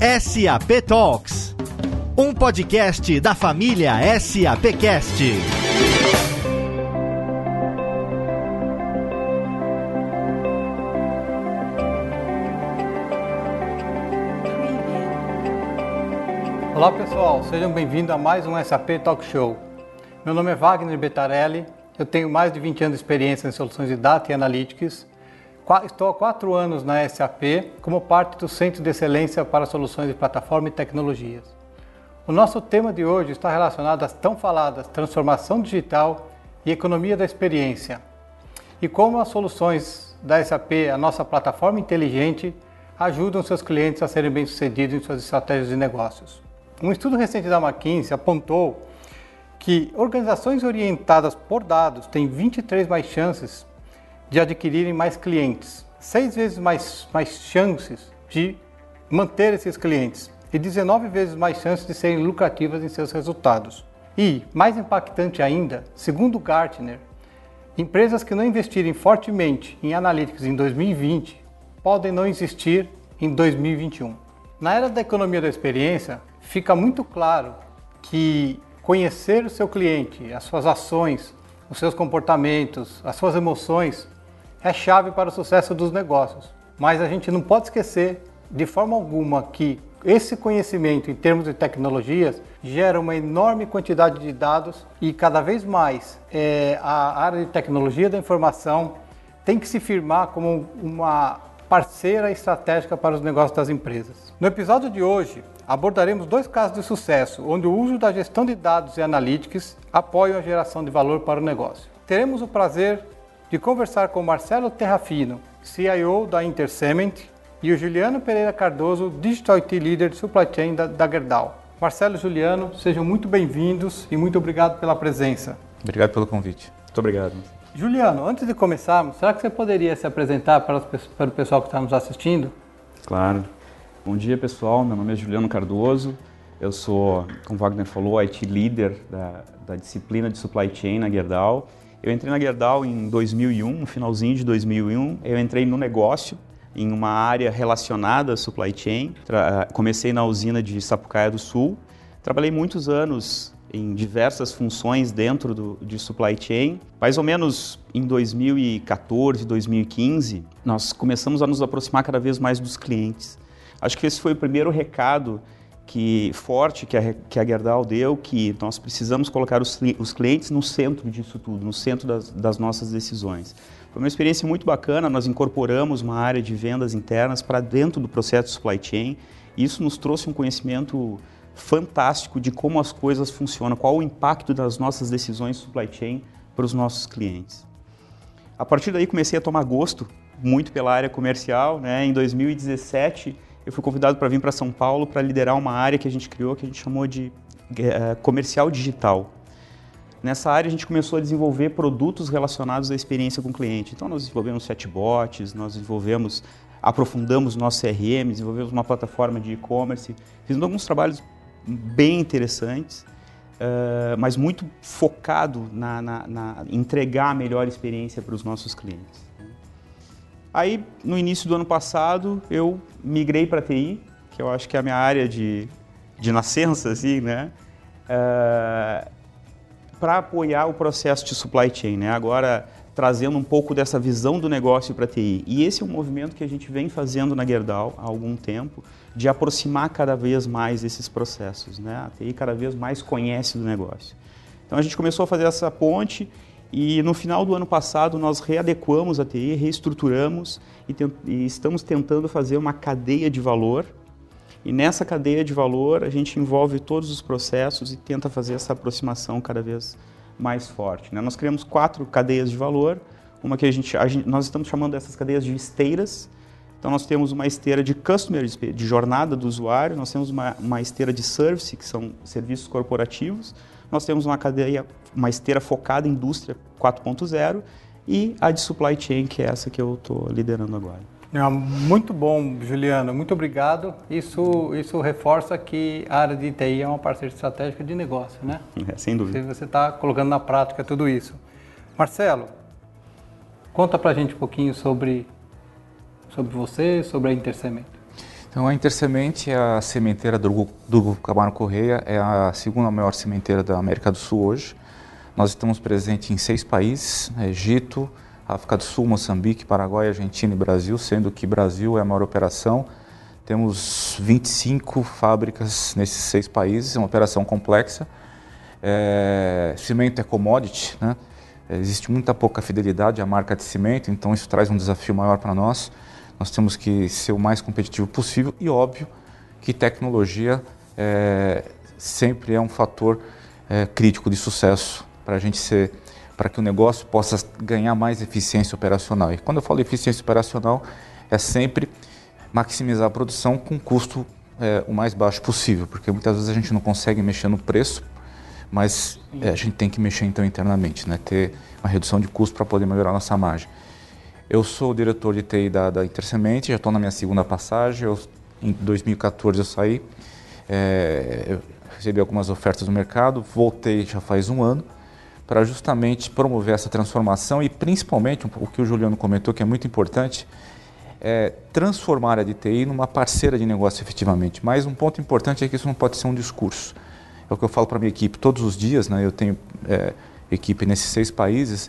SAP Talks, um podcast da família SAPcast. Olá pessoal, sejam bem-vindos a mais um SAP Talk Show. Meu nome é Wagner Betarelli, eu tenho mais de 20 anos de experiência em soluções de data e analytics Estou há quatro anos na SAP como parte do Centro de Excelência para Soluções de Plataforma e Tecnologias. O nosso tema de hoje está relacionado às tão faladas transformação digital e economia da experiência e como as soluções da SAP, a nossa plataforma inteligente, ajudam seus clientes a serem bem-sucedidos em suas estratégias de negócios. Um estudo recente da McKinsey apontou que organizações orientadas por dados têm 23 mais chances de adquirirem mais clientes, seis vezes mais, mais chances de manter esses clientes e 19 vezes mais chances de serem lucrativas em seus resultados. E, mais impactante ainda, segundo Gartner, empresas que não investirem fortemente em analytics em 2020 podem não existir em 2021. Na era da economia da experiência, fica muito claro que conhecer o seu cliente, as suas ações, os seus comportamentos, as suas emoções é chave para o sucesso dos negócios. Mas a gente não pode esquecer de forma alguma que esse conhecimento em termos de tecnologias gera uma enorme quantidade de dados e cada vez mais é, a área de tecnologia da informação tem que se firmar como uma parceira estratégica para os negócios das empresas. No episódio de hoje, abordaremos dois casos de sucesso onde o uso da gestão de dados e analytics apoia a geração de valor para o negócio. Teremos o prazer de conversar com Marcelo Terrafino, CIO da Intercement, e o Juliano Pereira Cardoso, Digital IT Leader de Supply Chain da, da Gerdau. Marcelo e Juliano, sejam muito bem-vindos e muito obrigado pela presença. Obrigado pelo convite. Muito obrigado. Juliano, antes de começarmos, será que você poderia se apresentar para, para o pessoal que está nos assistindo? Claro. Bom dia, pessoal. Meu nome é Juliano Cardoso. Eu sou, como o Wagner falou, IT Leader da, da disciplina de Supply Chain na Gerdau. Eu entrei na Gerdau em 2001, no finalzinho de 2001. Eu entrei no negócio, em uma área relacionada à supply chain. comecei na usina de Sapucaia do Sul. Trabalhei muitos anos em diversas funções dentro do, de supply chain. Mais ou menos em 2014, 2015, nós começamos a nos aproximar cada vez mais dos clientes. Acho que esse foi o primeiro recado que forte que a, que a Gerdau deu, que nós precisamos colocar os, os clientes no centro disso tudo, no centro das, das nossas decisões. Foi uma experiência muito bacana, nós incorporamos uma área de vendas internas para dentro do processo de supply chain. E isso nos trouxe um conhecimento fantástico de como as coisas funcionam, qual o impacto das nossas decisões de supply chain para os nossos clientes. A partir daí comecei a tomar gosto muito pela área comercial. Né? Em 2017 eu fui convidado para vir para São Paulo para liderar uma área que a gente criou, que a gente chamou de uh, comercial digital. Nessa área a gente começou a desenvolver produtos relacionados à experiência com o cliente. Então nós desenvolvemos chatbots, nós desenvolvemos, aprofundamos nosso CRM, desenvolvemos uma plataforma de e-commerce, fizemos alguns trabalhos bem interessantes, uh, mas muito focado na, na, na entregar a melhor experiência para os nossos clientes. Aí, no início do ano passado, eu migrei para TI, que eu acho que é a minha área de, de nascença, assim, né? Uh, eh, para apoiar o processo de supply chain, né? Agora, trazendo um pouco dessa visão do negócio para TI. E esse é um movimento que a gente vem fazendo na Gerdau há algum tempo, de aproximar cada vez mais esses processos, né? A TI cada vez mais conhece do negócio. Então, a gente começou a fazer essa ponte e no final do ano passado nós readequamos a TI, reestruturamos e, e, estamos tentando fazer uma cadeia de valor. E nessa cadeia de valor a gente envolve todos os processos e tenta fazer essa aproximação cada vez mais forte. Né? Nós criamos quatro cadeias de valor, uma que a gente, a gente, nós estamos chamando dessas cadeias de esteiras. Então nós temos uma esteira de customer, de jornada do usuário, nós temos uma, uma esteira de service, que são serviços corporativos, nós temos uma cadeia, uma esteira focada em indústria 4.0 e a de supply chain, que é essa que eu estou liderando agora. É, muito bom, Juliano, muito obrigado. Isso, isso reforça que a área de TI é uma parceira estratégica de negócio, né? É, sem dúvida. Você está colocando na prática tudo isso. Marcelo, conta para a gente um pouquinho sobre, sobre você, sobre a Intercemento. Então a Intersemente é a sementeira do, do Grupo Camargo Correia, é a segunda maior sementeira da América do Sul hoje. Nós estamos presentes em seis países, né, Egito, África do Sul, Moçambique, Paraguai, Argentina e Brasil, sendo que Brasil é a maior operação. Temos 25 fábricas nesses seis países, é uma operação complexa. É, cimento é commodity, né? existe muita pouca fidelidade à marca de cimento, então isso traz um desafio maior para nós. Nós temos que ser o mais competitivo possível e óbvio que tecnologia é, sempre é um fator é, crítico de sucesso para a gente ser, para que o negócio possa ganhar mais eficiência operacional. E quando eu falo eficiência operacional, é sempre maximizar a produção com custo é, o mais baixo possível, porque muitas vezes a gente não consegue mexer no preço, mas é, a gente tem que mexer então internamente, né? ter uma redução de custo para poder melhorar nossa margem. Eu sou o diretor de TI da, da Intersemente, já estou na minha segunda passagem. Eu, em 2014 eu saí, é, eu recebi algumas ofertas do mercado, voltei já faz um ano para justamente promover essa transformação e principalmente o que o Juliano comentou que é muito importante, é transformar a DTI numa parceira de negócio efetivamente. Mas um ponto importante é que isso não pode ser um discurso. É o que eu falo para minha equipe todos os dias, né? eu tenho é, equipe nesses seis países,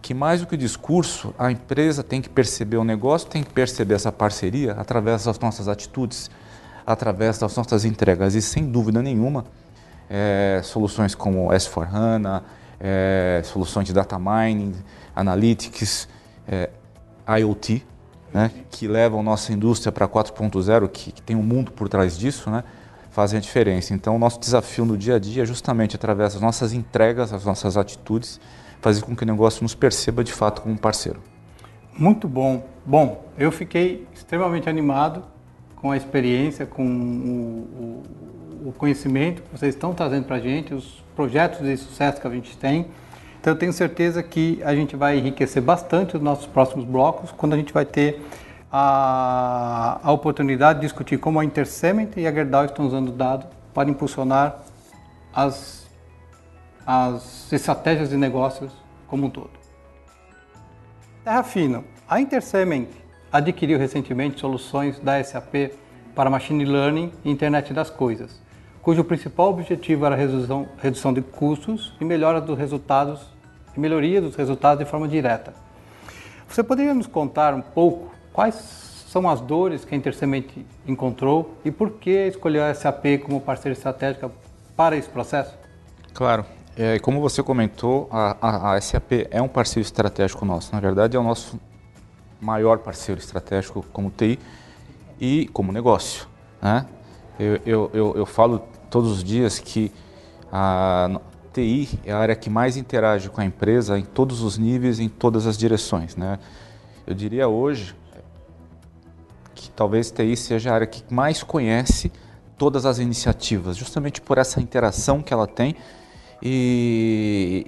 que mais do que o discurso, a empresa tem que perceber o negócio, tem que perceber essa parceria através das nossas atitudes, através das nossas entregas. E sem dúvida nenhuma, é, soluções como S4HANA, é, soluções de data mining, analytics, é, IoT, né, que levam nossa indústria para 4.0, que, que, tem um mundo por trás disso, né, fazem a diferença. Então, o nosso desafio no dia a dia é justamente através das nossas entregas, das nossas atitudes, fazer com que o negócio nos perceba de fato como parceiro. Muito bom. Bom, eu fiquei extremamente animado com a experiência, com o, o, o conhecimento que vocês estão trazendo para a gente, os projetos de sucesso que a gente tem. Então eu tenho certeza que a gente vai enriquecer bastante os nossos próximos blocos quando a gente vai ter a, a oportunidade de discutir como a Intercement e a Gerdau estão usando dados para impulsionar as as estratégias de negócios como um todo. Terra Fino. A Intercement adquiriu recentemente soluções da SAP para Machine Learning e Internet das Coisas, cujo principal objetivo era a redução, redução de custos e melhora dos resultados e melhoria dos resultados de forma direta. Você poderia nos contar um pouco quais são as dores que a Intercement encontrou e por que escolheu a SAP como parceira estratégica para esse processo? Claro. É, como você comentou, a, a, a, SAP é um parceiro estratégico nosso. Na verdade, é o nosso maior parceiro estratégico como TI e como negócio. Né? Eu, eu, eu, eu falo todos os dias que a TI é a área que mais interage com a empresa em todos os níveis, em todas as direções. Né? Eu diria hoje que talvez TI seja a área que mais conhece todas as iniciativas, justamente por essa interação que ela tem e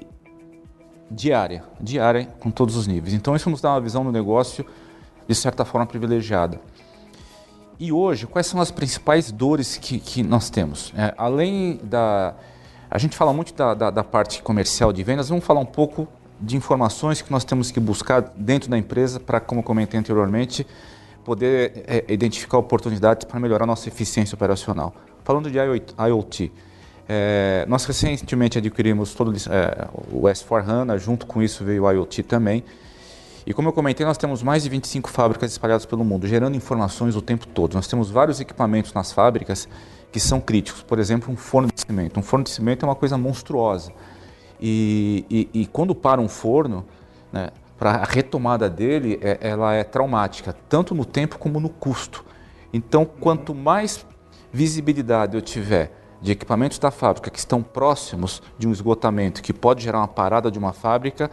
diária, diária com todos os níveis. Então isso nos dá uma visão do negócio de certa forma privilegiada. E hoje, quais são as principais dores que, que nós temos? É, além da. A gente fala muito da, da, da, parte comercial de vendas, vamos falar um pouco de informações que nós temos que buscar dentro da empresa para, como comentei anteriormente, poder é, identificar oportunidades para melhorar nossa eficiência operacional. Falando de IoT, é, nós recentemente adquirimos todo é, o S4HANA, junto com isso veio o IoT também. E como eu comentei, nós temos mais de 25 fábricas espalhadas pelo mundo, gerando informações o tempo todo. Nós temos vários equipamentos nas fábricas que são críticos. Por exemplo, um forno de cimento. Um forno de cimento é uma coisa monstruosa. E, e, e quando para um forno, né, para a retomada dele, é, ela é traumática, tanto no tempo como no custo. Então, quanto mais visibilidade eu tiver de equipamentos da fábrica que estão próximos de um esgotamento que pode gerar uma parada de uma fábrica,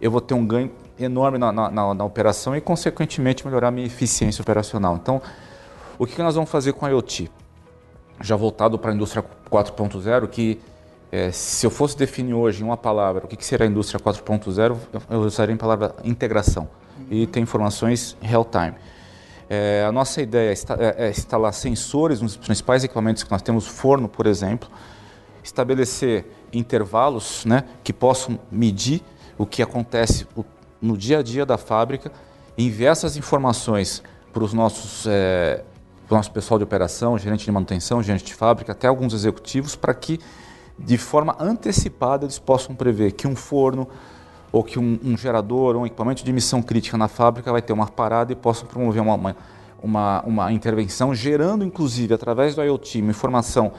eu vou ter um ganho enorme na, na, na, na operação e, consequentemente, melhorar a minha eficiência operacional. Então, o que, nós vamos fazer com a IoT? Já voltado para a indústria 4.0, que é, se eu fosse definir hoje em uma palavra o que, que seria a indústria 4.0, eu usaria a palavra integração e ter informações real time. É, a nossa ideia é, é, instalar sensores nos principais equipamentos que nós temos, forno, por exemplo, estabelecer intervalos né, que possam medir o que acontece no dia a dia da fábrica, enviar essas informações para os nossos, é, para o nosso pessoal de operação, gerente de manutenção, gerente de fábrica, até alguns executivos, para que de forma antecipada eles possam prever que um forno ou que um, um gerador ou um equipamento de missão crítica na fábrica vai ter uma parada e possam promover uma, uma, uma, uma intervenção, gerando inclusive através do IoT informação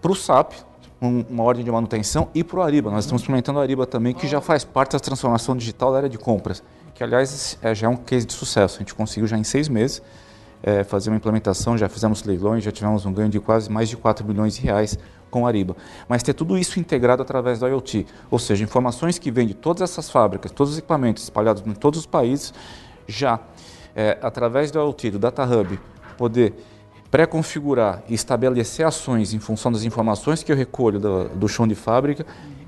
para o SAP, um, uma ordem de manutenção, e para o Ariba. Nós estamos implementando o Ariba também, que já faz parte da transformação digital da área de compras, que aliás é, já é um case de sucesso. A gente conseguiu já em seis meses é, fazer uma implementação, já fizemos leilões, já tivemos um ganho de quase mais de 4 milhões de reais com Ariba. Mas ter tudo isso integrado através do IoT, ou seja, informações que vêm de todas essas fábricas, todos os equipamentos espalhados em todos os países, já é, através do IoT, do Data Hub, poder pré-configurar e estabelecer ações em função das informações que eu recolho do, do chão de fábrica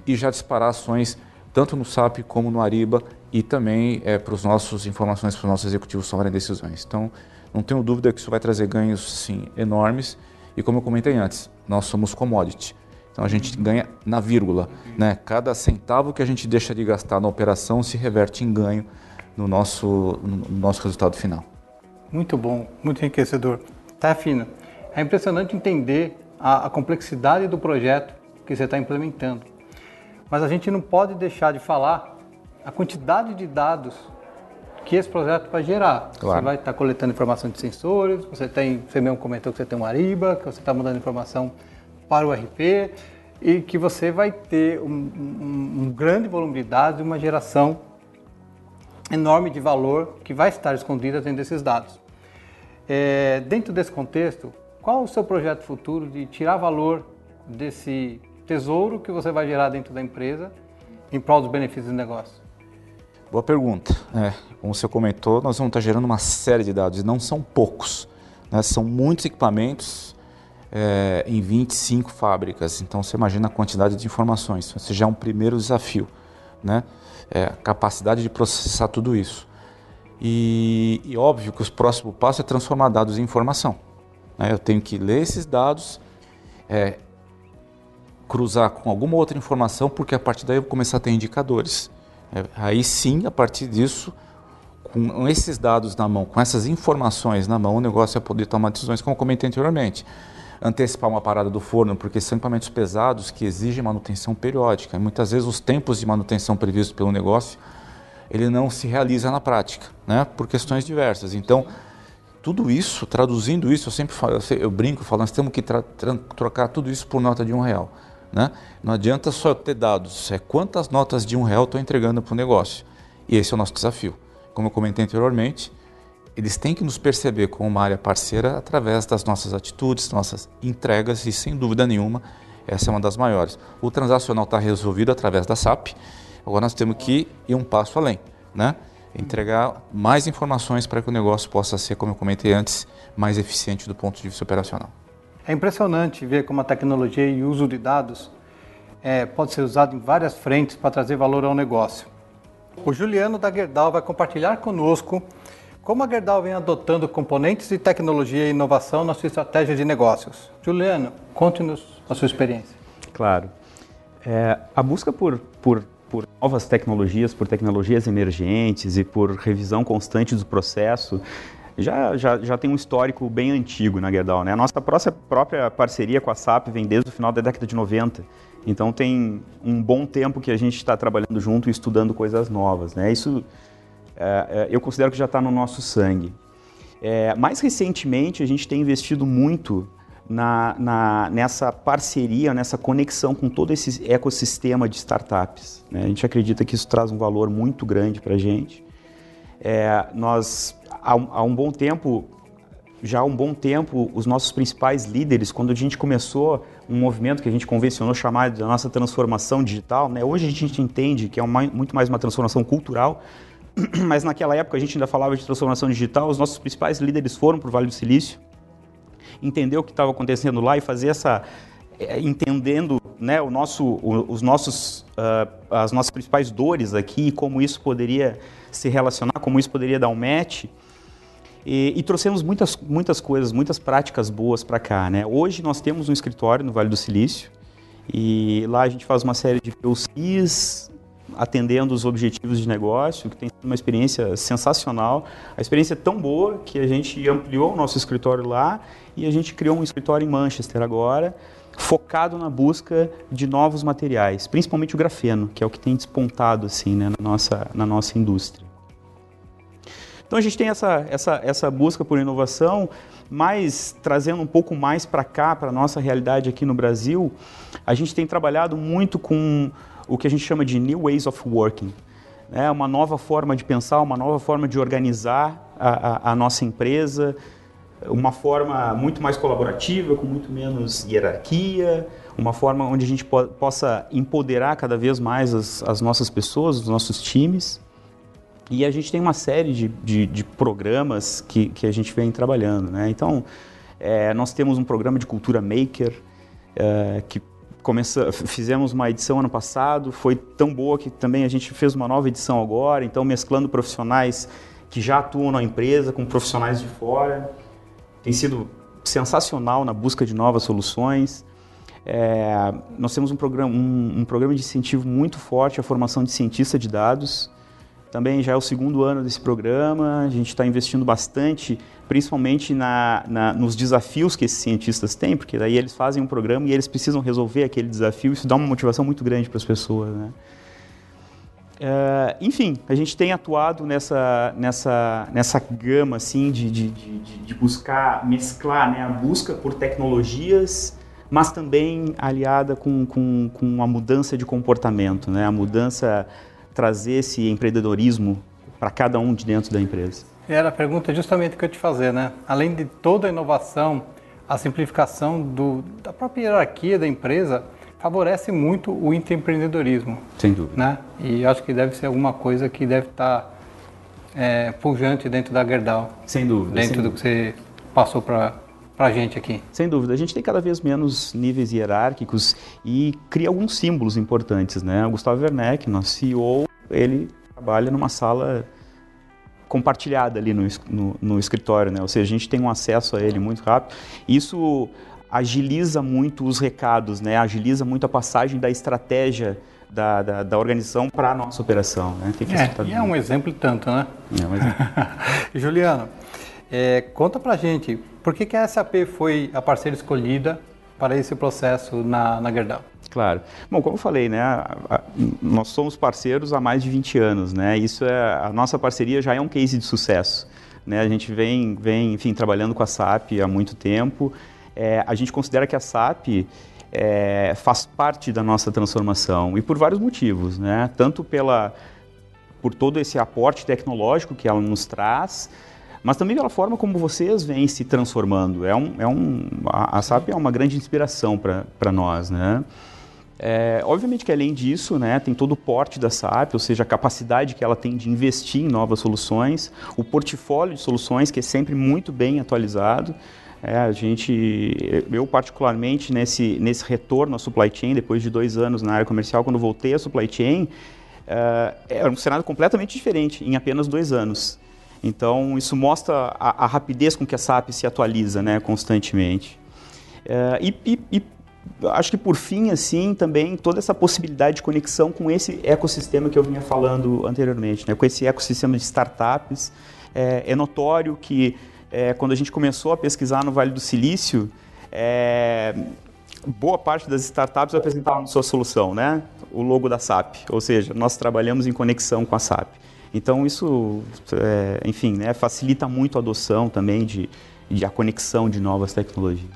e já disparar ações tanto no SAP como no Ariba e também é, para os nossos informações para os nossos executivos tomarem decisões. Então, não tenho dúvida que isso vai trazer ganhos sim enormes e como eu comentei antes, nós somos commodity. Então a gente ganha na vírgula, né? Cada centavo que a gente deixa de gastar na operação se reverte em ganho no nosso, no nosso resultado final. Muito bom, muito enriquecedor. Tá fino. É impressionante entender a, a complexidade do projeto que você está implementando. Mas a gente não pode deixar de falar a quantidade de dados que esse projeto vai gerar. Claro. Você vai estar coletando informação de sensores, você tem, você mesmo comentou que você tem um Ariba, que você está mandando informação para o RP e que você vai ter um, um, um grande volume de dados e uma geração enorme de valor que vai estar escondida dentro desses dados. É, dentro desse contexto, qual o seu projeto futuro de tirar valor desse tesouro que você vai gerar dentro da empresa em prol dos benefícios do negócio? Boa pergunta. É, como você comentou, nós vamos estar gerando uma série de dados e não são poucos. Né? São muitos equipamentos é, em 25 fábricas. Então você imagina a quantidade de informações. Esse já é um primeiro desafio. Né? É, a capacidade de processar tudo isso. E, e óbvio que o próximo passo é transformar dados em informação. Né? Eu tenho que ler esses dados, é, cruzar com alguma outra informação, porque a partir daí eu vou começar a ter indicadores. É, aí sim, a partir disso, com esses dados na mão, com essas informações na mão, o negócio é poder tomar decisões, como comentei anteriormente. Antecipar uma parada do forno, porque são equipamentos pesados que exigem manutenção periódica. Muitas vezes os tempos de manutenção previstos pelo negócio, ele não se realiza na prática, né? por questões diversas. Então, tudo isso, traduzindo isso, eu sempre falo, eu, brinco, falo, nós temos que trocar tudo isso por nota de um real. Né? Não adianta só ter dados, é quantas notas de um real estou entregando para o negócio. E esse é o nosso desafio. Como eu comentei anteriormente, eles têm que nos perceber como uma área parceira através das nossas atitudes, nossas entregas e, sem dúvida nenhuma, essa é uma das maiores. O transacional está resolvido através da SAP, agora nós temos que ir um passo além, né? entregar mais informações para que o negócio possa ser, como eu comentei antes, mais eficiente do ponto de vista operacional. É impressionante ver como a tecnologia e o uso de dados é, pode ser usado em várias frentes para trazer valor ao negócio. O Juliano da Gerdau vai compartilhar conosco como a Gerdau vem adotando componentes de tecnologia e inovação na sua estratégia de negócios. Juliano, conte-nos a sua experiência. Claro. É, a busca por, por, por novas tecnologias, por tecnologias emergentes e por revisão constante do processo já, já, já tem um histórico bem antigo na Gerdau. Né? A nossa própria, parceria com a SAP vem desde o final da década de 90. Então tem um bom tempo que a gente está trabalhando junto e estudando coisas novas. Né? Isso é, é eu considero que já está no nosso sangue. É, mais recentemente, a gente tem investido muito na, na, nessa parceria, nessa conexão com todo esse ecossistema de startups. Né? A gente acredita que isso traz um valor muito grande para a gente. É, nós há, há um bom tempo, já há um bom tempo, os nossos principais líderes, quando a gente começou um movimento que a gente convencionou chamar de nossa transformação digital, né? hoje a gente entende que é uma, muito mais uma transformação cultural, mas naquela época a gente ainda falava de transformação digital, os nossos principais líderes foram para o Vale do Silício, entender o que estava acontecendo lá e fazer essa é, entendendo né, o nosso, os nossos, uh, as nossas principais dores aqui, como isso poderia se relacionar, como isso poderia dar um match. E, e, trouxemos muitas, muitas coisas, muitas práticas boas para cá. Né? Hoje nós temos um escritório no Vale do Silício e lá a gente faz uma série de POCs, atendendo os objetivos de negócio, que tem sido uma experiência sensacional. A experiência é tão boa que a gente ampliou o nosso escritório lá e a gente criou um escritório em Manchester agora, focado na busca de novos materiais, principalmente o grafeno, que é o que tem despontado assim, né, na, nossa, na nossa indústria. Então a gente tem essa, essa, essa busca por inovação, mas trazendo um pouco mais para cá, para a nossa realidade aqui no Brasil, a gente tem trabalhado muito com o que a gente chama de New Ways of Working. É uma nova forma de pensar, uma nova forma de organizar a, a, a nossa empresa, uma forma muito mais colaborativa, com muito menos hierarquia, uma forma onde a gente po possa empoderar cada vez mais as, as, nossas pessoas, os nossos times. E a gente tem uma série de, de, de programas que, que a gente vem trabalhando. Né? Então, é, nós temos um programa de cultura maker, é, que começa, fizemos uma edição ano passado, foi tão boa que também a gente fez uma nova edição agora, então mesclando profissionais que já atuam na empresa com profissionais de fora tem sido sensacional na busca de novas soluções. É, nós temos um programa, um, um, programa de incentivo muito forte à formação de cientista de dados. Também já é o segundo ano desse programa, a gente está investindo bastante, principalmente na, na, nos desafios que esses cientistas têm, porque daí eles fazem um programa e eles precisam resolver aquele desafio, isso dá uma motivação muito grande para as pessoas. Né? Uh, enfim, a gente tem atuado nessa, nessa, nessa gama assim, de, de, de, de buscar mesclar né, a busca por tecnologias, mas também aliada com, com, com a mudança de comportamento, né, a mudança, trazer esse empreendedorismo para cada um de dentro da empresa. Era a pergunta justamente que eu te fazer, né? Além de toda a inovação, a simplificação do, da própria hierarquia da empresa, favorece muito o empreendedorismo. Sem dúvida. Né? E acho que deve ser alguma coisa que deve estar tá, é, pujante dentro da Gerdau. Sem dúvida. Dentro sem do dúvida. que você passou para para a gente aqui. Sem dúvida, a gente tem cada vez menos níveis hierárquicos e cria alguns símbolos importantes, né? O Gustavo Werneck, nosso CEO, ele trabalha numa sala compartilhada ali no, no, no, escritório, né? Ou seja, a gente tem um acesso a ele muito rápido. Isso agiliza muito os recados, né? agiliza muito a passagem da estratégia da, da, da organização para a nossa operação. Né? Tem que é, e é um exemplo tanto, né? É um exemplo. Juliano, é, conta pra gente, por que, que a SAP foi a parceira escolhida para esse processo na, na Gerdau? Claro. Bom, como eu falei, né, nós somos parceiros há mais de 20 anos, né? Isso é a nossa parceria já é um case de sucesso, né? A gente vem, vem, enfim, trabalhando com a SAP há muito tempo é, a gente considera que a SAP é, faz parte da nossa transformação e por vários motivos, né? Tanto pela por todo esse aporte tecnológico que ela nos traz, mas também pela forma como vocês vêm se transformando. É um, é um, a, a SAP é uma grande inspiração para nós, né? É, obviamente que além disso, né, tem todo o porte da SAP, ou seja, a capacidade que ela tem de investir em novas soluções, o portfólio de soluções que é sempre muito bem atualizado. É, a gente, eu particularmente nesse, nesse retorno à supply chain, depois de dois anos na área comercial, quando voltei à supply chain, uh, era um cenário completamente diferente em apenas dois anos. Então, isso mostra a, a rapidez com que a SAP se atualiza né, constantemente. Uh, e, e, e, acho que, por fim, assim, também toda essa possibilidade de conexão com esse ecossistema que eu vinha falando anteriormente, né, com esse ecossistema de startups. É, é notório que é, quando a gente começou a pesquisar no Vale do Silício, é, boa parte das startups apresentavam sua solução, né? O logo da SAP, ou seja, nós trabalhamos em conexão com a SAP. Então isso, é, enfim, né, facilita muito a adoção também de, de a conexão de novas tecnologias.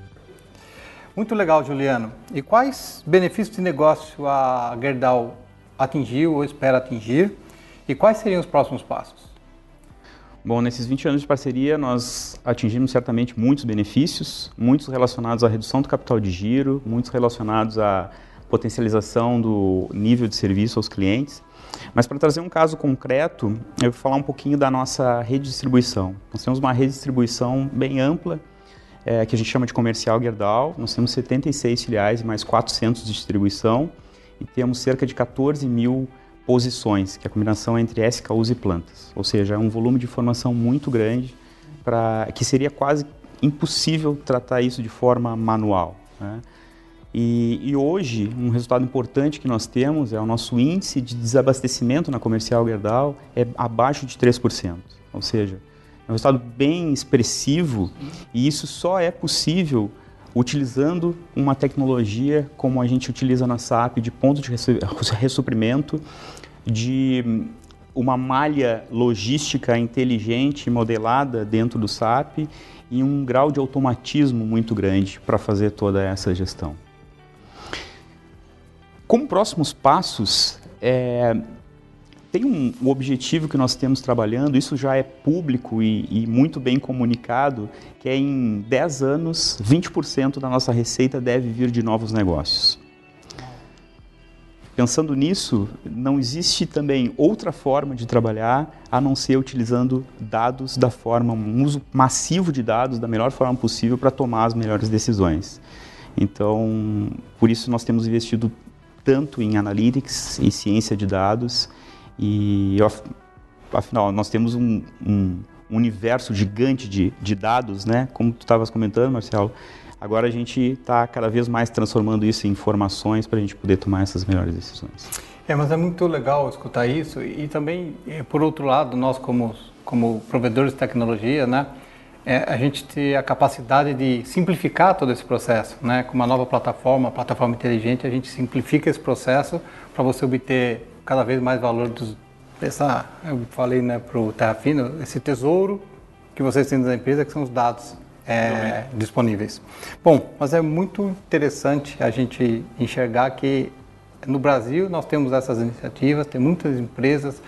Muito legal, Juliano. E quais benefícios de negócio a Gerdau atingiu ou espera atingir? E quais seriam os próximos passos? Bom, nesses 20 anos de parceria, nós atingimos certamente muitos benefícios, muitos relacionados à redução do capital de giro, muitos relacionados à potencialização do nível de serviço aos clientes. Mas para trazer um caso concreto, eu vou falar um pouquinho da nossa rede de distribuição. Nós temos uma rede de distribuição bem ampla, é, que a gente chama de comercial Gerdau. Nós temos 76 filiais e mais 400 de distribuição e temos cerca de 14 mil posições, que é a combinação entre SKUs e plantas. Ou seja, é um volume de informação muito grande para que seria quase impossível tratar isso de forma manual. Né? E, e, hoje, um resultado importante que nós temos é o nosso índice de desabastecimento na comercial Gerdau é abaixo de 3%. Ou seja, é um resultado bem expressivo e isso só é possível utilizando uma tecnologia como a gente utiliza na SAP de ponto de ressuprimento, de uma malha logística inteligente modelada dentro do SAP e um grau de automatismo muito grande para fazer toda essa gestão. Como próximos passos, é, tem um, um, objetivo que nós temos trabalhando, isso já é público e, e muito bem comunicado, que é em 10 anos, 20% da nossa receita deve vir de novos negócios. Pensando nisso, não existe também outra forma de trabalhar a não ser utilizando dados da forma, um uso massivo de dados da melhor forma possível para tomar as melhores decisões. Então, por isso nós temos investido tanto em analytics e ciência de dados e afinal nós temos um, um universo gigante de, de dados, né? Como tu estavas comentando, Marcelo, Agora a gente está cada vez mais transformando isso em informações para a gente poder tomar essas melhores decisões. É, mas é muito legal escutar isso e também, é, por outro lado, nós como, como provedores de tecnologia, né, é, a gente ter a capacidade de simplificar todo esse processo, né, com uma nova plataforma, plataforma inteligente, a gente simplifica esse processo para você obter cada vez mais valor dos, dessa, eu falei né, para o Terra Fino, esse tesouro que vocês têm da empresa, que são os dados é, disponíveis. Bom, mas é muito interessante a gente enxergar que no Brasil nós temos essas iniciativas, tem muitas empresas,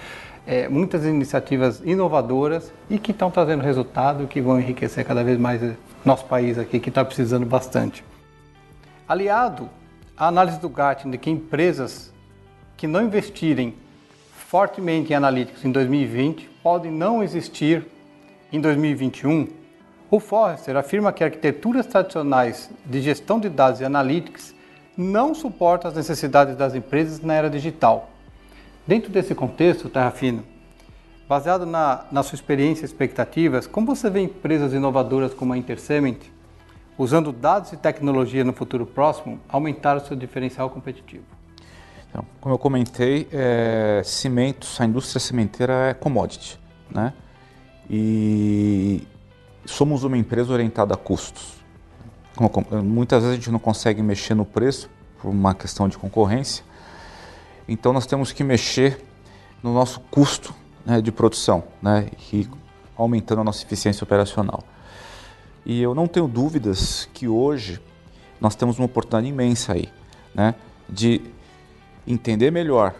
é, muitas iniciativas inovadoras e que estão trazendo resultado, que vão enriquecer cada vez mais nosso país aqui, que está precisando bastante. Aliado à análise do Gartner de que empresas que não investirem fortemente em analíticos em 2020 podem não existir em 2021, o Forrester afirma que arquiteturas tradicionais de gestão de dados e analytics não suportam as necessidades das empresas na era digital. Dentro desse contexto, Terra Fina, baseado na, na sua experiência e expectativas, como você vê empresas inovadoras como a Intercement, usando dados e tecnologia no futuro próximo, aumentar o seu diferencial competitivo? Então, como eu comentei, é, cimentos, a indústria cimenteira é commodity, né? E somos uma empresa orientada a custos. Muitas vezes a gente não consegue mexer no preço por uma questão de concorrência, então nós temos que mexer no nosso custo né, de produção, né, e aumentando a nossa eficiência operacional. E eu não tenho dúvidas que hoje nós temos uma oportunidade imensa aí, né, de entender melhor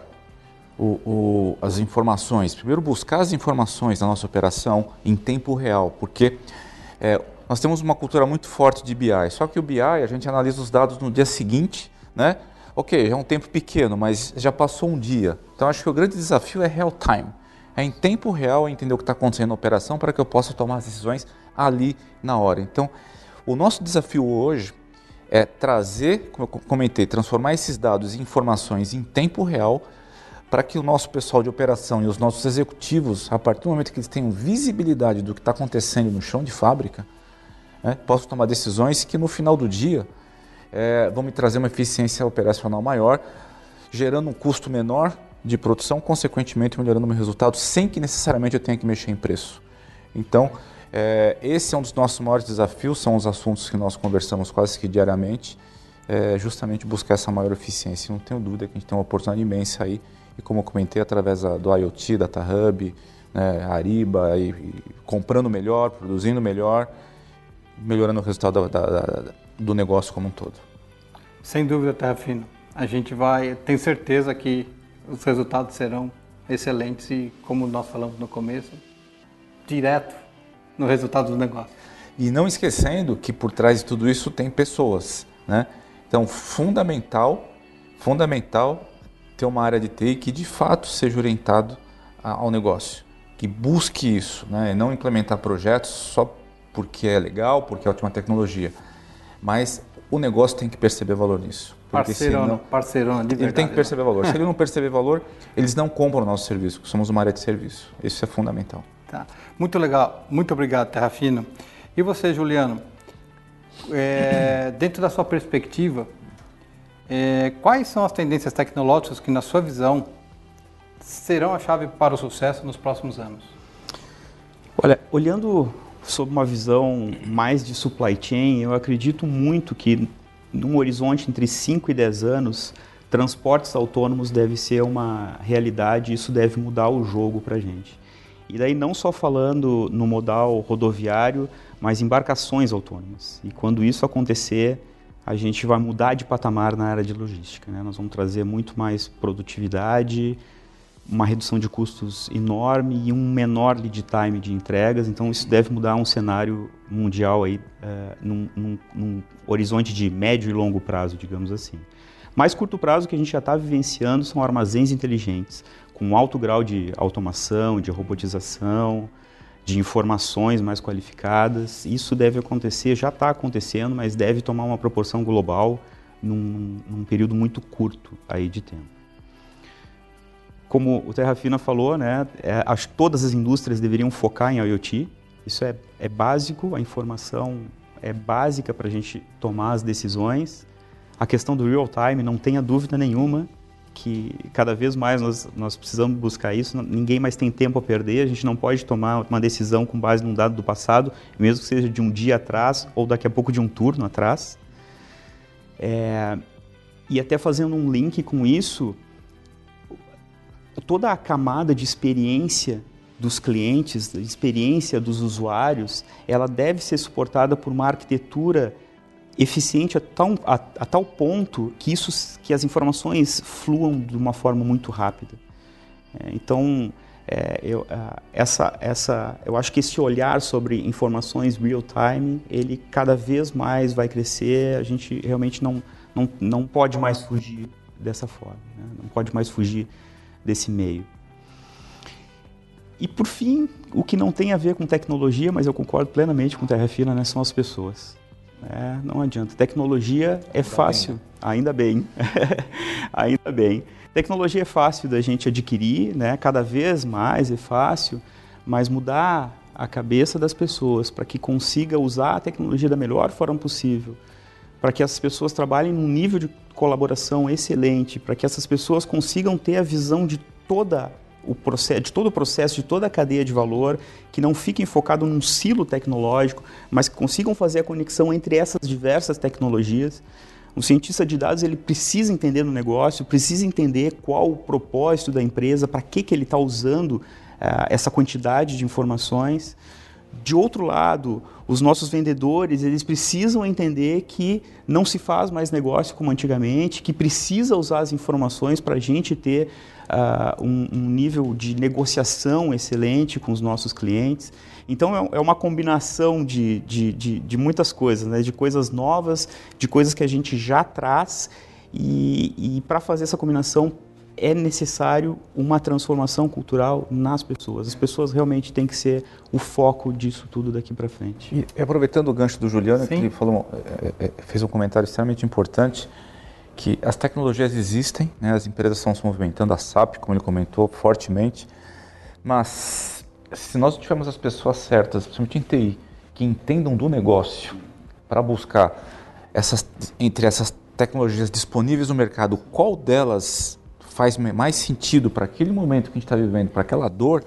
o, o, as informações, primeiro buscar as informações da nossa operação em tempo real, porque é, nós temos uma cultura muito forte de BI, só que o BI a gente analisa os dados no dia seguinte, né? Ok, é um tempo pequeno, mas já passou um dia. Então acho que o grande desafio é real time. É em tempo real entender o que está acontecendo na operação para que eu possa tomar as decisões ali na hora. Então, o nosso desafio hoje é trazer, como eu comentei, transformar esses dados em informações em tempo real para que o nosso pessoal de operação e os nossos executivos, a partir do momento que eles tenham visibilidade do que está acontecendo no chão de fábrica, né, possam tomar decisões que no final do dia é, vão me trazer uma eficiência operacional maior, gerando um custo menor de produção, consequentemente melhorando o meu resultado, sem que necessariamente eu tenha que mexer em preço. Então, é, esse é um dos nossos maiores desafios, são os assuntos que nós conversamos quase que diariamente, é, justamente buscar essa maior eficiência. Não tenho dúvida que a gente tem uma oportunidade imensa aí e como eu comentei, através do IoT, Data Hub, né, Ariba, e, e, comprando melhor, produzindo melhor, melhorando o resultado da, da, do negócio como um todo. Sem dúvida, Terra Fino. A gente vai, tenho certeza que os resultados serão excelentes e, como nós falamos no começo, direto no resultado do negócio. E não esquecendo que por trás de tudo isso tem pessoas, né? Então, fundamental, fundamental ter uma área de TI que de fato seja orientado ao negócio, que busque isso, né? não implementar projetos só porque é legal, porque é ótima tecnologia, mas o negócio tem que perceber valor nisso. Parceirão, senão, parceirão, de verdade, Ele tem que perceber valor. Se ele não perceber valor, eles não compram o nosso serviço, somos uma área de serviço. Isso é fundamental. Tá. Muito legal. Muito obrigado, Terra Fina. E você, Juliano? É, dentro da sua perspectiva, É, quais são as tendências tecnológicas que, na sua visão, serão a chave para o sucesso nos próximos anos? Olha, olhando sob uma visão mais de supply chain, eu acredito muito que num horizonte entre 5 e 10 anos, transportes autônomos deve ser uma realidade isso deve mudar o jogo para a gente. E daí não só falando no modal rodoviário, mas embarcações autônomas. E quando isso acontecer, a gente vai mudar de patamar na área de logística. Né? Nós vamos trazer muito mais produtividade, uma redução de custos enorme e um menor lead time de entregas. Então isso deve mudar um cenário mundial aí uh, num, num, num, horizonte de médio e longo prazo, digamos assim. Mais curto prazo que a gente já está vivenciando são armazéns inteligentes, com alto grau de automação, de robotização, de informações mais qualificadas. Isso deve acontecer, já está acontecendo, mas deve tomar uma proporção global num, num período muito curto aí de tempo como o Terra Fina falou, né, é, acho que todas as indústrias deveriam focar em IoT. Isso é, é básico, a informação é básica para a gente tomar as decisões. A questão do real time, não tenha dúvida nenhuma que cada vez mais nós, nós precisamos buscar isso. Ninguém mais tem tempo a perder, a gente não pode tomar uma decisão com base num dado do passado, mesmo que seja de um dia atrás ou daqui a pouco de um turno atrás. É, e até fazendo um link com isso, toda a camada de experiência dos clientes, da experiência dos usuários, ela deve ser suportada por uma arquitetura eficiente a tal, a, a tal ponto que, isso, que as informações fluam de uma forma muito rápida. É, então, é, eu, essa, essa, eu acho que esse olhar sobre informações real time, ele cada vez mais vai crescer. A gente realmente não, não, não pode mais fugir dessa forma, né? não pode mais fugir desse meio. E por fim, o que não tem a ver com tecnologia, mas eu concordo plenamente com Terra Fina, né, são as pessoas. É, não adianta. Tecnologia é ainda fácil, bem, né? ainda bem, ainda bem. Tecnologia é fácil da gente adquirir, né? Cada vez mais é fácil, mas mudar a cabeça das pessoas para que consiga usar a tecnologia da melhor forma possível, para que as pessoas trabalhem num nível de colaboração excelente, para que essas pessoas consigam ter a visão de toda o processo, de todo o processo, de toda a cadeia de valor, que não fiquem focados num silo tecnológico, mas que consigam fazer a conexão entre essas diversas tecnologias. O cientista de dados ele precisa entender o negócio, precisa entender qual o propósito da empresa, para que, que ele está usando uh, essa quantidade de informações. De outro lado, os nossos vendedores, eles precisam entender que não se faz mais negócio como antigamente, que precisa usar as informações para a gente ter uh, um, um, nível de negociação excelente com os nossos clientes. Então, é, é uma combinação de, de, de, de muitas coisas, né? de coisas novas, de coisas que a gente já traz e, e para fazer essa combinação é necessário uma transformação cultural nas pessoas. As pessoas realmente têm que ser o foco disso tudo daqui para frente. E aproveitando o gancho do Juliano, Sim. que ele falou, é, é, fez um comentário extremamente importante, que as tecnologias existem, né, as empresas estão se movimentando, a SAP, como ele comentou, fortemente, mas se nós não tivermos as pessoas certas, principalmente em TI, que entendam do negócio, para buscar essas, entre essas tecnologias disponíveis no mercado, qual delas faz mais sentido para aquele momento que a gente está vivendo, para aquela dor,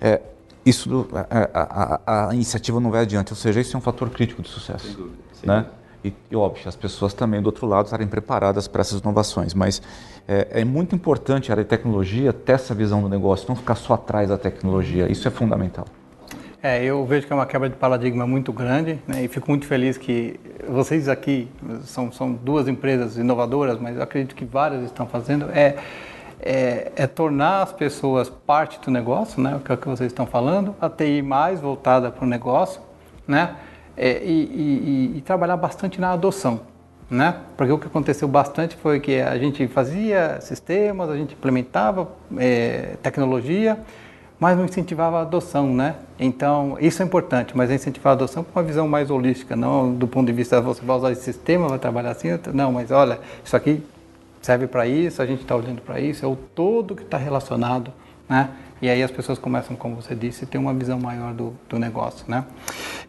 é, isso a, a, a, iniciativa não vai adiante. Ou seja, isso é um fator crítico de sucesso. Sem dúvida. Sem né? E, e, óbvio, as pessoas também do outro lado estarem preparadas para essas inovações. Mas é, é, muito importante a área de tecnologia ter essa visão do negócio, não ficar só atrás da tecnologia. Isso é fundamental. É, eu vejo que é uma quebra de paradigma muito grande né, e fico muito feliz que vocês aqui são, são duas empresas inovadoras, mas acredito que várias estão fazendo. É, é, é, tornar as pessoas parte do negócio, né, que é o que vocês estão falando, a TI mais voltada para o negócio, né, é, e, e, e, trabalhar bastante na adoção, né, porque o que aconteceu bastante foi que a gente fazia sistemas, a gente implementava é, tecnologia, mas não incentivava a adoção, né? Então, isso é importante, mas é incentivar a adoção com uma visão mais holística, não do ponto de vista, você vai usar esse sistema, vai trabalhar assim, não, mas olha, isso aqui serve para isso, a gente está olhando para isso, é o todo que está relacionado, né? E aí as pessoas começam, como você disse, a ter uma visão maior do, do negócio, né?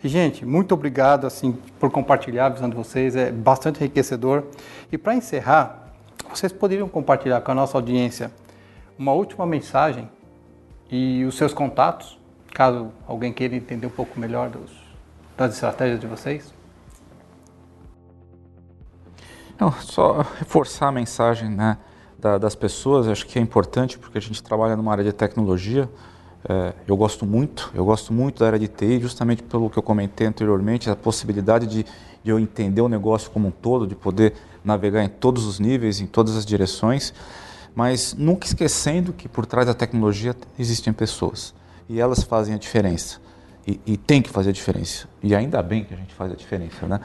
E, gente, muito obrigado, assim, por compartilhar a visão de vocês, é bastante enriquecedor. E para encerrar, vocês poderiam compartilhar com a nossa audiência uma última mensagem e os seus contatos, caso alguém queira entender um pouco melhor dos, das estratégias de vocês? Não, só reforçar a mensagem né, da, das pessoas, acho que é importante porque a gente trabalha numa área de tecnologia. É, eu gosto muito, eu gosto muito da área de TI, justamente pelo que eu comentei anteriormente, a possibilidade de, de eu entender o negócio como um todo, de poder navegar em todos os níveis, em todas as direções, mas nunca esquecendo que por trás da tecnologia existem pessoas e elas fazem a diferença. E, e tem que fazer a diferença. E ainda bem que a gente faz a diferença, né?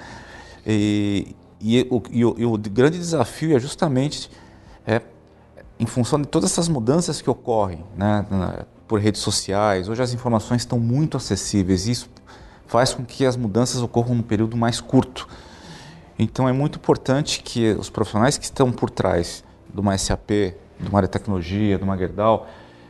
E, e, o, e, o, e o, grande desafio é justamente é, em função de todas essas mudanças que ocorrem né, por redes sociais. Hoje as informações estão muito acessíveis e isso faz com que as mudanças ocorram num período mais curto. Então é muito importante que os profissionais que estão por trás de uma SAP, uma área tecnologia, de uma Gerdau,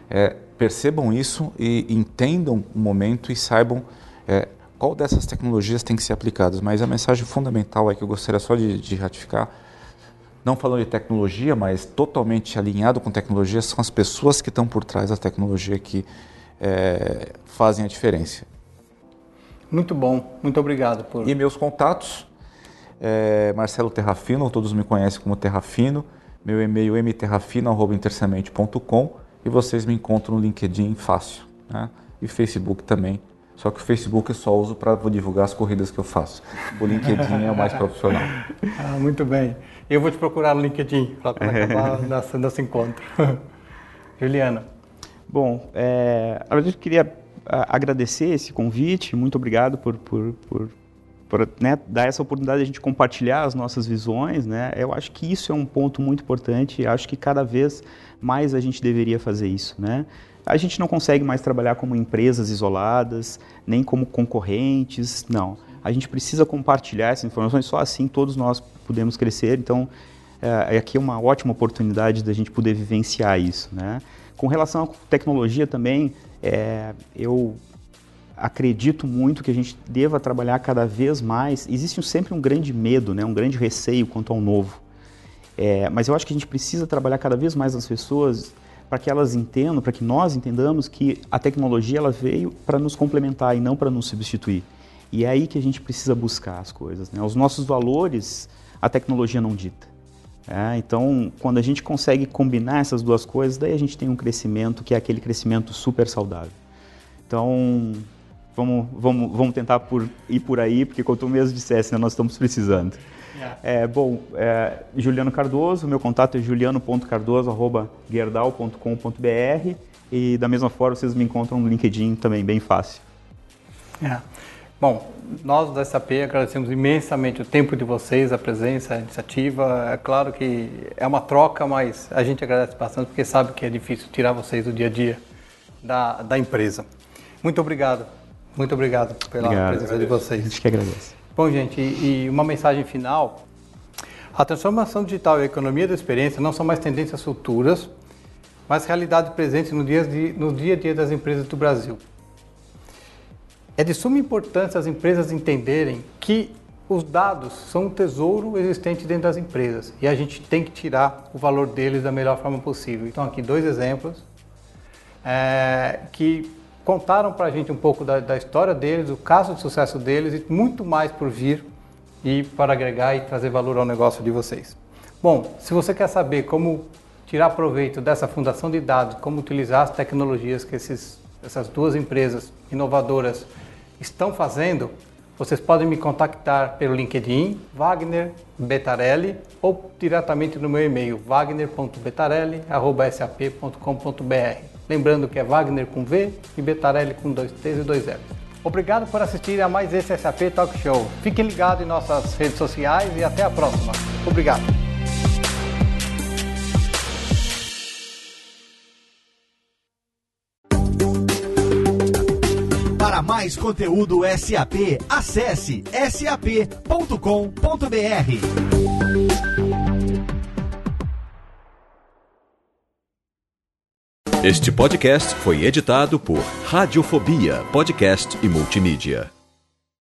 é, percebam isso e entendam o momento e saibam é, qual dessas tecnologias tem que ser aplicadas. Mas a mensagem fundamental é que eu gostaria só de, de ratificar, não falando de tecnologia, mas totalmente alinhado com tecnologia, são as pessoas que estão por trás da tecnologia que é, fazem a diferença. Muito bom, muito obrigado por. E meus contatos, é Marcelo Terrafino, todos me conhecem como Terrafino, meu e-mail é mterrafino.intersemente.com e vocês me encontram no LinkedIn fácil, né? e Facebook também, só que o Facebook eu só uso para divulgar as corridas que eu faço. O LinkedIn é o mais profissional. Ah, muito bem. Eu vou te procurar no LinkedIn para acabar nosso, nosso encontro. Juliana. Bom, é, a gente queria agradecer esse convite. Muito obrigado por, por, por, por né, dar essa oportunidade de a gente compartilhar as nossas visões. Né? Eu acho que isso é um ponto muito importante. Acho que cada vez mais a gente deveria fazer isso. Né? A gente não consegue mais trabalhar como empresas isoladas, nem como concorrentes, não. A gente precisa compartilhar essas informações, só assim todos nós podemos crescer. Então, é, aqui é uma ótima oportunidade da gente poder vivenciar isso. Né? Com relação à tecnologia também, é, eu acredito muito que a gente deva trabalhar cada vez mais. Existe sempre um grande medo, né? um grande receio quanto ao novo. É, mas eu acho que a gente precisa trabalhar cada vez mais nas pessoas para que elas entendam, para que nós entendamos que a tecnologia ela veio para nos complementar e não para nos substituir. E é aí que a gente precisa buscar as coisas. Né? Os nossos valores, a tecnologia não dita. É, então, quando a gente consegue combinar essas duas coisas, daí a gente tem um crescimento que é aquele crescimento super saudável. Então, vamos, vamos, vamos tentar por, ir por aí, porque tu mesmo dissesse, né, nós estamos precisando. É, bom, é, Juliano Cardoso, meu contato é juliano.cardoso.gerdau.com.br e da mesma forma vocês me encontram no LinkedIn também, bem fácil. É. Bom, nós da SAP agradecemos imensamente o tempo de vocês, a presença, a iniciativa. É claro que é uma troca, mas a gente agradece bastante porque sabe que é difícil tirar vocês do dia a dia da, da empresa. Muito obrigado. Muito obrigado pela obrigado. presença de vocês. A gente que agradece. Bom, gente, e uma mensagem final. A transformação digital e a economia da experiência não são mais tendências futuras, mas realidade presente no dia, de, no dia a dia das empresas do Brasil. É de suma importância as empresas entenderem que os dados são um tesouro existente dentro das empresas e a gente tem que tirar o valor deles da melhor forma possível. Então, aqui dois exemplos é, que contaram para a gente um pouco da, da, história deles, o caso de sucesso deles e muito mais por vir e para agregar e trazer valor ao negócio de vocês. Bom, se você quer saber como tirar proveito dessa fundação de dados, como utilizar as tecnologias que esses, essas duas empresas inovadoras estão fazendo, vocês podem me contactar pelo LinkedIn, Wagner Betarelli, ou diretamente no meu e-mail, wagner.betarelli.sap.com.br. Lembrando que é Wagner com V e Betarelli com dois T's e dois L's. Obrigado por assistir a mais esse SAP Talk Show. Fiquem ligados em nossas redes sociais e até a próxima. Obrigado. Mais conteúdo SAP, acesse sap.com.br. Este podcast foi editado por Radiofobia, podcast e multimídia.